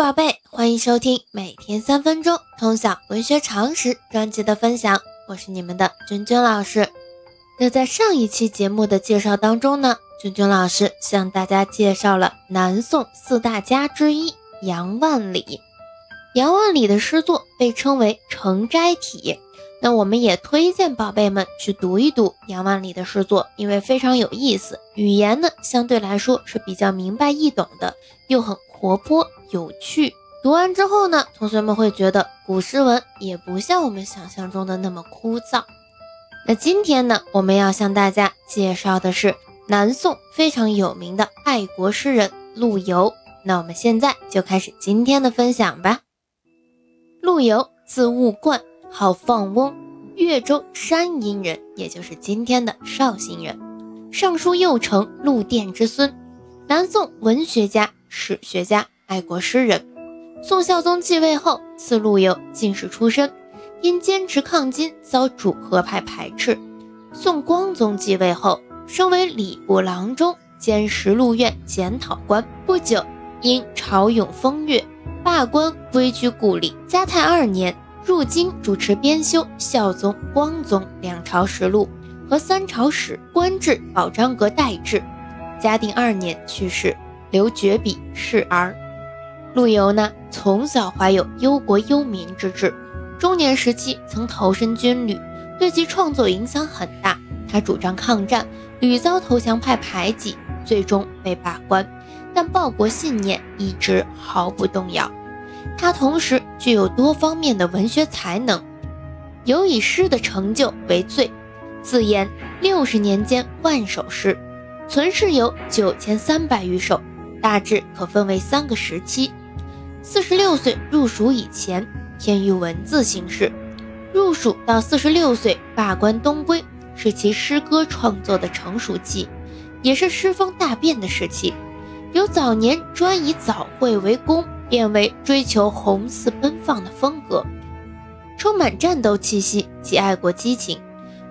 宝贝，欢迎收听每天三分钟通晓文学常识专辑的分享，我是你们的君君老师。那在上一期节目的介绍当中呢，君君老师向大家介绍了南宋四大家之一杨万里。杨万里的诗作被称为成斋体。那我们也推荐宝贝们去读一读杨万里的诗作，因为非常有意思，语言呢相对来说是比较明白易懂的，又很活泼有趣。读完之后呢，同学们会觉得古诗文也不像我们想象中的那么枯燥。那今天呢，我们要向大家介绍的是南宋非常有名的爱国诗人陆游。那我们现在就开始今天的分享吧。陆游，字务贯。号放翁，越州山阴人，也就是今天的绍兴人，尚书右丞陆佃之孙，南宋文学家、史学家、爱国诗人。宋孝宗继位后，赐陆游进士出身，因坚持抗金，遭主和派排斥。宋光宗继位后，升为礼部郎中兼实录院检讨官。不久，因朝永风月，罢官归居故里。嘉泰二年。入京主持编修孝宗、光宗两朝实录和三朝史，官至保章阁待制。嘉定二年去世，留绝笔示儿。陆游呢，从小怀有忧国忧民之志，中年时期曾投身军旅，对其创作影响很大。他主张抗战，屡遭投降派排挤，最终被罢官，但报国信念一直毫不动摇。他同时具有多方面的文学才能，尤以诗的成就为最，自言六十年间万首诗，存世有九千三百余首，大致可分为三个时期。四十六岁入蜀以前，偏于文字形式；入蜀到四十六岁罢官东归，是其诗歌创作的成熟期，也是诗风大变的时期。由早年专以早会为功。变为追求红似奔放的风格，充满战斗气息及爱国激情。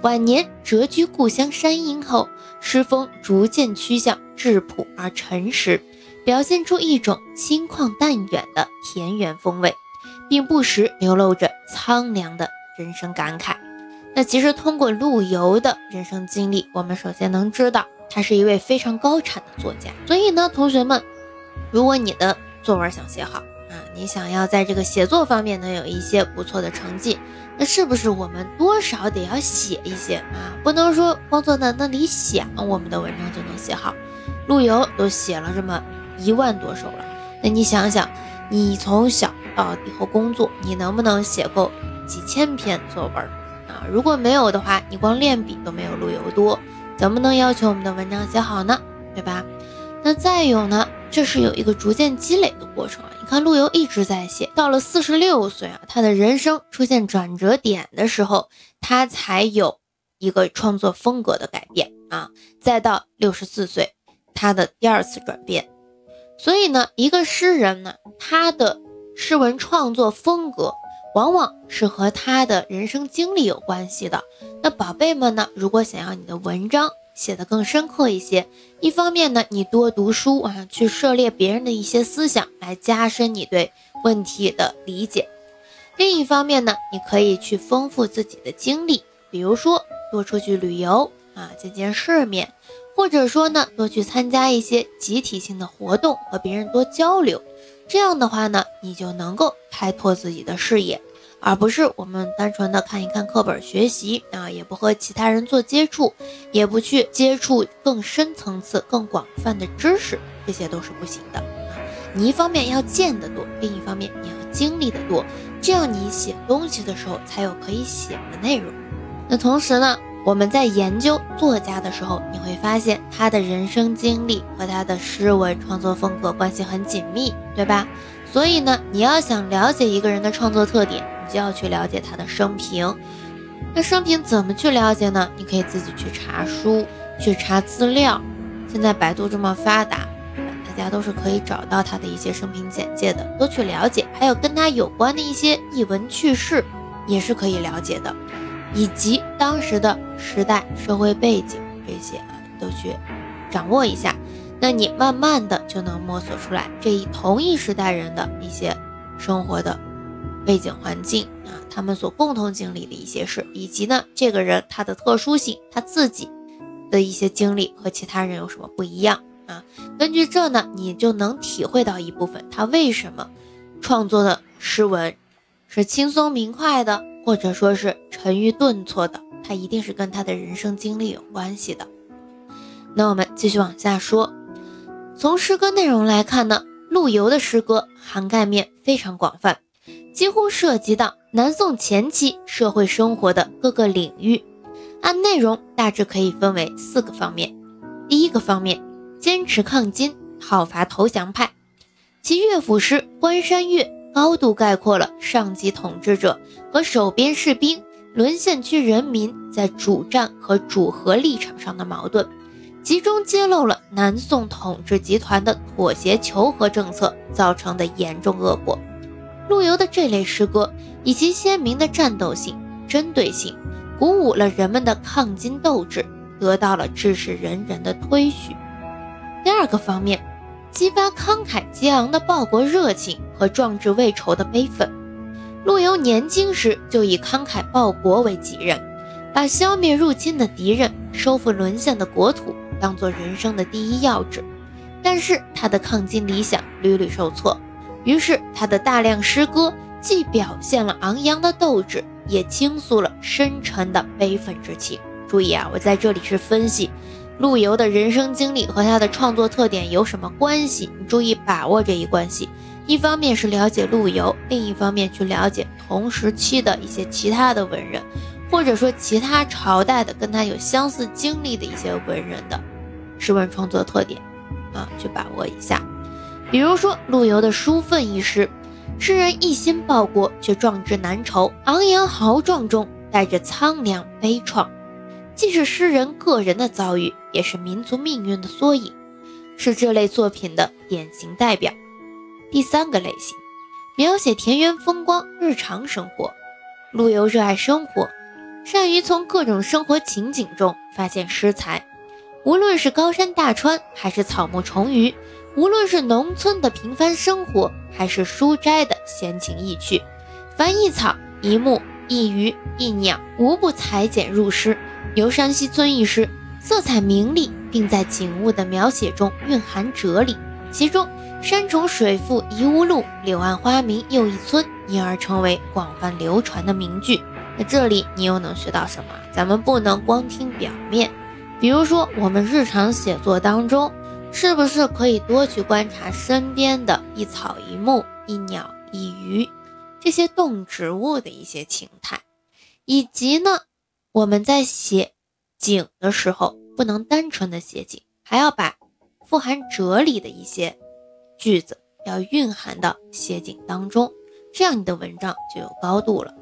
晚年谪居故乡山阴后，诗风逐渐趋向质朴而诚实，表现出一种清旷淡远的田园风味，并不时流露着苍凉的人生感慨。那其实通过陆游的人生经历，我们首先能知道他是一位非常高产的作家。所以呢，同学们，如果你的作文想写好啊，你想要在这个写作方面能有一些不错的成绩，那是不是我们多少得要写一些啊？不能说光坐在那里想，我们的文章就能写好。陆游都写了这么一万多首了，那你想想，你从小到以后工作，你能不能写够几千篇作文啊？如果没有的话，你光练笔都没有陆游多，怎么能要求我们的文章写好呢？对吧？那再有呢？这是有一个逐渐积累的过程啊！你看陆游一直在写，到了四十六岁啊，他的人生出现转折点的时候，他才有一个创作风格的改变啊。再到六十四岁，他的第二次转变。所以呢，一个诗人呢，他的诗文创作风格往往是和他的人生经历有关系的。那宝贝们呢，如果想要你的文章，写的更深刻一些。一方面呢，你多读书啊，去涉猎别人的一些思想，来加深你对问题的理解；另一方面呢，你可以去丰富自己的经历，比如说多出去旅游啊，见见世面，或者说呢，多去参加一些集体性的活动，和别人多交流。这样的话呢，你就能够开拓自己的视野。而不是我们单纯的看一看课本学习啊，也不和其他人做接触，也不去接触更深层次、更广泛的知识，这些都是不行的。你一方面要见得多，另一方面你要经历的多，这样你写东西的时候才有可以写的内容。那同时呢，我们在研究作家的时候，你会发现他的人生经历和他的诗文创作风格关系很紧密，对吧？所以呢，你要想了解一个人的创作特点。你就要去了解他的生平，那生平怎么去了解呢？你可以自己去查书，去查资料。现在百度这么发达，大家都是可以找到他的一些生平简介的，多去了解。还有跟他有关的一些译文趣事，也是可以了解的，以及当时的时代社会背景这些啊，都去掌握一下。那你慢慢的就能摸索出来这一同一时代人的一些生活的背景环境啊，他们所共同经历的一些事，以及呢这个人他的特殊性，他自己的一些经历和其他人有什么不一样啊？根据这呢，你就能体会到一部分他为什么创作的诗文是轻松明快的，或者说是沉郁顿挫的，他一定是跟他的人生经历有关系的。那我们继续往下说。从诗歌内容来看呢，陆游的诗歌涵盖面非常广泛，几乎涉及到南宋前期社会生活的各个领域。按内容大致可以分为四个方面。第一个方面，坚持抗金，讨伐投降派。其乐府诗《关山月》高度概括了上级统治者和守边士兵、沦陷区人民在主战和主和立场上的矛盾。集中揭露了南宋统治集团的妥协求和政策造成的严重恶果。陆游的这类诗歌以其鲜明的战斗性、针对性，鼓舞了人们的抗金斗志，得到了志士仁人的推许。第二个方面，激发慷慨激昂的报国热情和壮志未酬的悲愤。陆游年轻时就以慷慨报国为己任，把消灭入侵的敌人、收复沦陷的国土。当做人生的第一要旨，但是他的抗金理想屡屡受挫，于是他的大量诗歌既表现了昂扬的斗志，也倾诉了深沉的悲愤之情。注意啊，我在这里是分析陆游的人生经历和他的创作特点有什么关系，你注意把握这一关系。一方面是了解陆游，另一方面去了解同时期的一些其他的文人。或者说其他朝代的跟他有相似经历的一些文人的诗文创作特点啊，去把握一下。比如说陆游的《书愤》一诗，诗人一心报国，却壮志难酬，昂扬豪壮中带着苍凉悲怆，既是诗人个人的遭遇，也是民族命运的缩影，是这类作品的典型代表。第三个类型，描写田园风光、日常生活。陆游热爱生活。善于从各种生活情景中发现诗材，无论是高山大川，还是草木虫鱼；无论是农村的平凡生活，还是书斋的闲情逸趣，凡一草一木一鱼一鸟，无不裁剪入诗。游山西村一诗，色彩明丽，并在景物的描写中蕴含哲理。其中“山重水复疑无路，柳暗花明又一村”因而成为广泛流传的名句。那这里，你又能学到什么？咱们不能光听表面。比如说，我们日常写作当中，是不是可以多去观察身边的一草一木、一鸟一鱼这些动植物的一些情态？以及呢，我们在写景的时候，不能单纯的写景，还要把富含哲理的一些句子要蕴含到写景当中，这样你的文章就有高度了。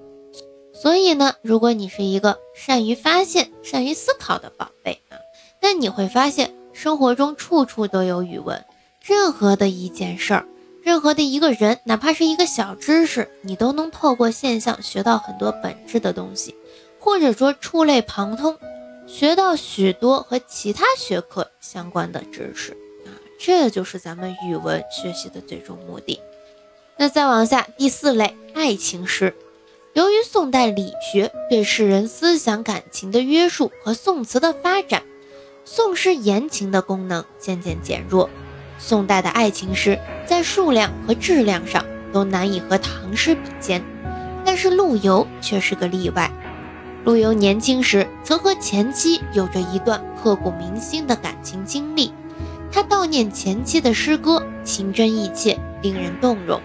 所以呢，如果你是一个善于发现、善于思考的宝贝啊，那你会发现生活中处处都有语文。任何的一件事儿，任何的一个人，哪怕是一个小知识，你都能透过现象学到很多本质的东西，或者说触类旁通，学到许多和其他学科相关的知识。这就是咱们语文学习的最终目的。那再往下，第四类爱情诗。由于宋代理学对世人思想感情的约束和宋词的发展，宋诗言情的功能渐渐减弱。宋代的爱情诗在数量和质量上都难以和唐诗比肩，但是陆游却是个例外。陆游年轻时曾和前妻有着一段刻骨铭心的感情经历，他悼念前妻的诗歌情真意切，令人动容。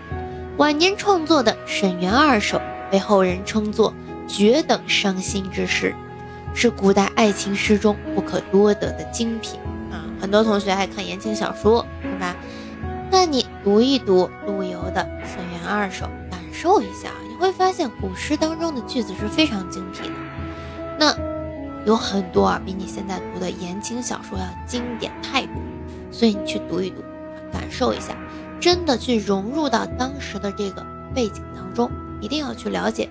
晚年创作的《沈园二首》。被后人称作绝等伤心之诗，是古代爱情诗中不可多得的精品啊！很多同学爱看言情小说，是吧？那你读一读陆游的《沈园二首》，感受一下，你会发现古诗当中的句子是非常精辟的。那有很多啊，比你现在读的言情小说要经典太多，所以你去读一读，感受一下，真的去融入到当时的这个背景当中。一定要去了解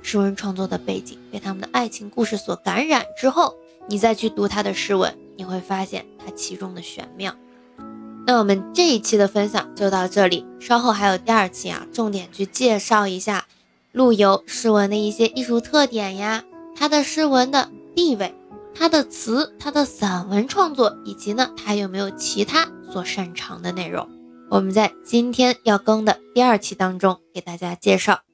诗文创作的背景，被他们的爱情故事所感染之后，你再去读他的诗文，你会发现它其中的玄妙。那我们这一期的分享就到这里，稍后还有第二期啊，重点去介绍一下陆游诗文的一些艺术特点呀，他的诗文的地位，他的词，他的散文创作，以及呢，他有没有其他所擅长的内容，我们在今天要更的第二期当中给大家介绍。